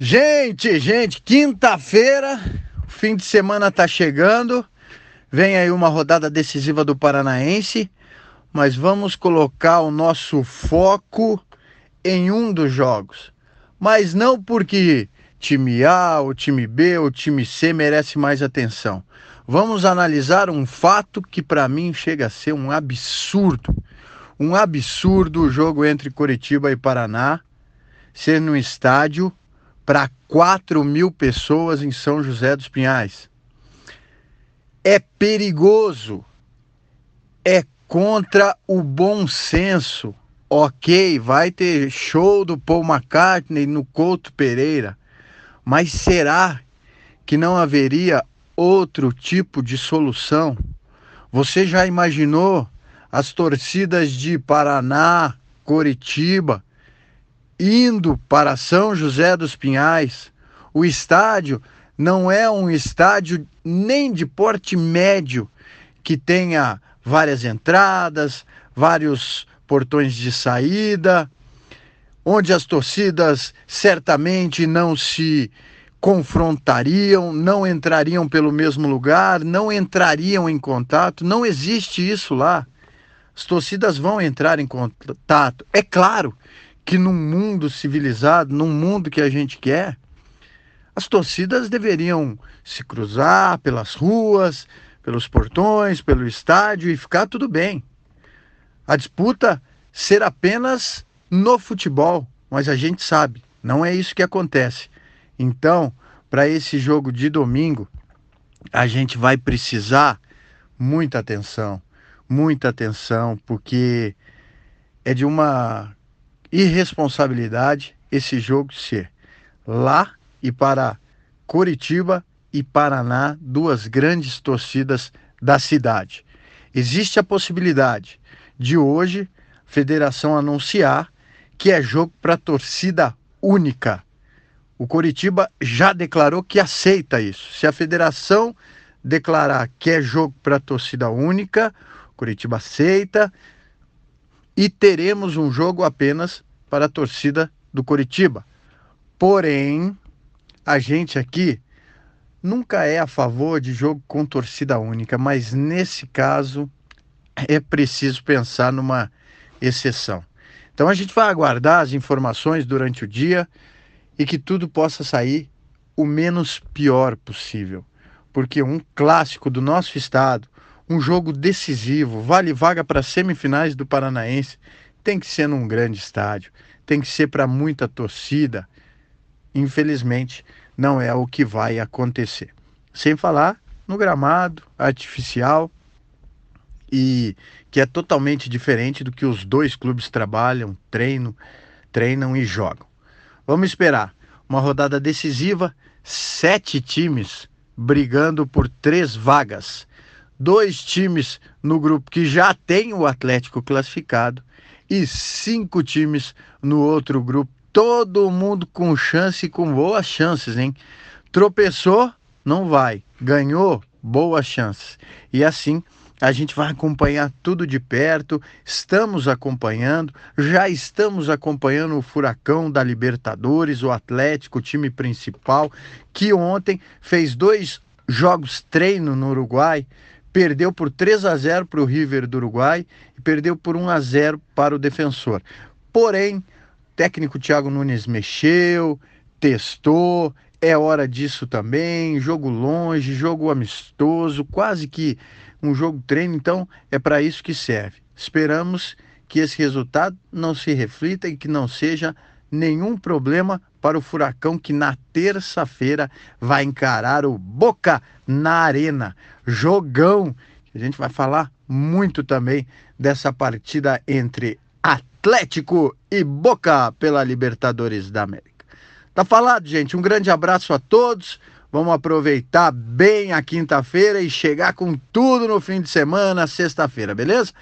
Gente, gente, quinta-feira, fim de semana tá chegando. Vem aí uma rodada decisiva do Paranaense, mas vamos colocar o nosso foco em um dos jogos. Mas não porque time A, o time B, o time C merece mais atenção. Vamos analisar um fato que para mim chega a ser um absurdo. Um absurdo o jogo entre Curitiba e Paraná ser no estádio para 4 mil pessoas em São José dos Pinhais. É perigoso, é contra o bom senso. Ok, vai ter show do Paul McCartney no Couto Pereira, mas será que não haveria outro tipo de solução? Você já imaginou as torcidas de Paraná, Coritiba, indo para São José dos Pinhais. O estádio não é um estádio nem de porte médio que tenha várias entradas, vários portões de saída, onde as torcidas certamente não se confrontariam, não entrariam pelo mesmo lugar, não entrariam em contato. Não existe isso lá. As torcidas vão entrar em contato. É claro que num mundo civilizado, num mundo que a gente quer, as torcidas deveriam se cruzar pelas ruas, pelos portões, pelo estádio e ficar tudo bem. A disputa ser apenas no futebol, mas a gente sabe, não é isso que acontece. Então, para esse jogo de domingo, a gente vai precisar muita atenção, muita atenção, porque é de uma irresponsabilidade esse jogo ser lá e para Curitiba e Paraná, duas grandes torcidas da cidade. Existe a possibilidade de hoje a federação anunciar que é jogo para torcida única. O Curitiba já declarou que aceita isso. Se a federação declarar que é jogo para torcida única, Curitiba aceita e teremos um jogo apenas para a torcida do Curitiba. Porém, a gente aqui nunca é a favor de jogo com torcida única, mas nesse caso é preciso pensar numa exceção. Então a gente vai aguardar as informações durante o dia e que tudo possa sair o menos pior possível, porque um clássico do nosso estado um jogo decisivo, vale vaga para semifinais do Paranaense, tem que ser num grande estádio, tem que ser para muita torcida. Infelizmente, não é o que vai acontecer. Sem falar no gramado artificial e que é totalmente diferente do que os dois clubes trabalham, treinam, treinam e jogam. Vamos esperar uma rodada decisiva, sete times brigando por três vagas dois times no grupo que já tem o Atlético classificado e cinco times no outro grupo. Todo mundo com chance e com boas chances, hein? Tropeçou, não vai. Ganhou, boas chances. E assim a gente vai acompanhar tudo de perto, estamos acompanhando, já estamos acompanhando o Furacão da Libertadores, o Atlético, o time principal, que ontem fez dois jogos treino no Uruguai, perdeu por 3 a 0 para o River do Uruguai e perdeu por 1 a 0 para o Defensor. Porém, o técnico Thiago Nunes mexeu, testou, é hora disso também, jogo longe, jogo amistoso, quase que um jogo treino, então é para isso que serve. Esperamos que esse resultado não se reflita e que não seja nenhum problema para o Furacão que na terça-feira vai encarar o Boca na Arena. Jogão. A gente vai falar muito também dessa partida entre Atlético e Boca pela Libertadores da América. Tá falado, gente. Um grande abraço a todos. Vamos aproveitar bem a quinta-feira e chegar com tudo no fim de semana, sexta-feira, beleza?